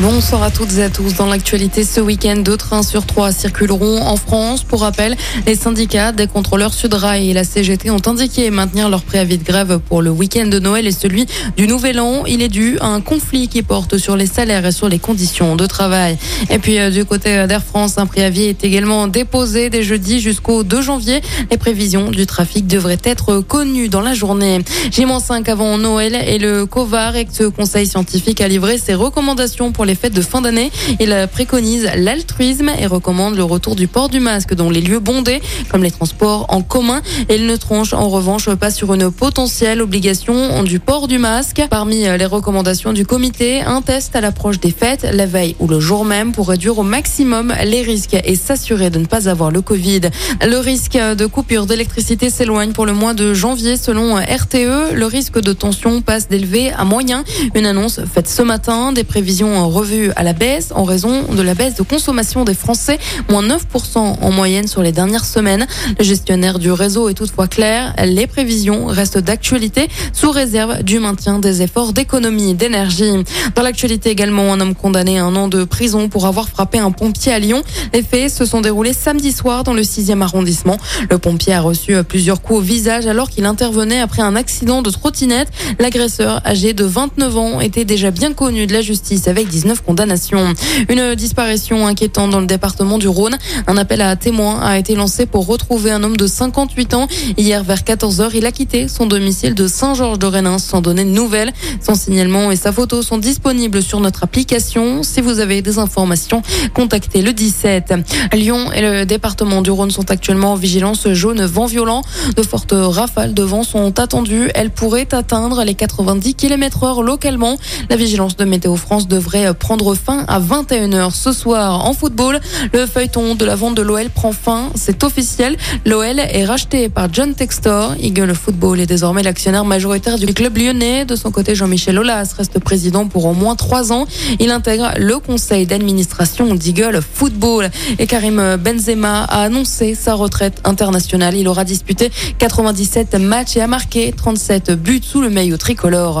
Bonsoir à toutes et à tous. Dans l'actualité ce week-end, deux trains sur trois circuleront en France. Pour rappel, les syndicats des contrôleurs Sudrail et la CGT ont indiqué maintenir leur préavis de grève pour le week-end de Noël et celui du Nouvel An. Il est dû à un conflit qui porte sur les salaires et sur les conditions de travail. Et puis euh, du côté d'Air France, un préavis est également déposé dès jeudi jusqu'au 2 janvier. Les prévisions du trafic devraient être connues dans la journée. J-5 avant Noël et le COVAR, ex-conseil scientifique, a livré ses recommandations pour les fêtes de fin d'année. Il préconise l'altruisme et recommande le retour du port du masque dans les lieux bondés, comme les transports en commun. Il ne tronche en revanche pas sur une potentielle obligation du port du masque. Parmi les recommandations du comité, un test à l'approche des fêtes, la veille ou le jour même, pour réduire au maximum les risques et s'assurer de ne pas avoir le Covid. Le risque de coupure d'électricité s'éloigne pour le mois de janvier selon RTE. Le risque de tension passe d'élevé à moyen. Une annonce faite ce matin. Des prévisions revue à la baisse en raison de la baisse de consommation des Français, moins 9% en moyenne sur les dernières semaines. Le gestionnaire du réseau est toutefois clair, les prévisions restent d'actualité sous réserve du maintien des efforts d'économie d'énergie. Dans l'actualité également, un homme condamné à un an de prison pour avoir frappé un pompier à Lyon. Les faits se sont déroulés samedi soir dans le 6e arrondissement. Le pompier a reçu plusieurs coups au visage alors qu'il intervenait après un accident de trottinette. L'agresseur, âgé de 29 ans, était déjà bien connu de la justice avec 19 condamnations. Une disparition inquiétante dans le département du Rhône. Un appel à témoins a été lancé pour retrouver un homme de 58 ans. Hier vers 14h, il a quitté son domicile de Saint-Georges de Rénin sans donner de nouvelles. Son signalement et sa photo sont disponibles sur notre application. Si vous avez des informations, contactez le 17. Lyon et le département du Rhône sont actuellement en vigilance jaune vent violent. De fortes rafales de vent sont attendues. Elles pourraient atteindre les 90 km heure localement. La vigilance de Météo France devrait prendre fin à 21h ce soir en football. Le feuilleton de la vente de l'OL prend fin. C'est officiel. L'OL est racheté par John Textor. Eagle Football est désormais l'actionnaire majoritaire du club lyonnais. De son côté, Jean-Michel Aulas reste président pour au moins trois ans. Il intègre le conseil d'administration d'Eagle Football. Et Karim Benzema a annoncé sa retraite internationale. Il aura disputé 97 matchs et a marqué 37 buts sous le maillot tricolore.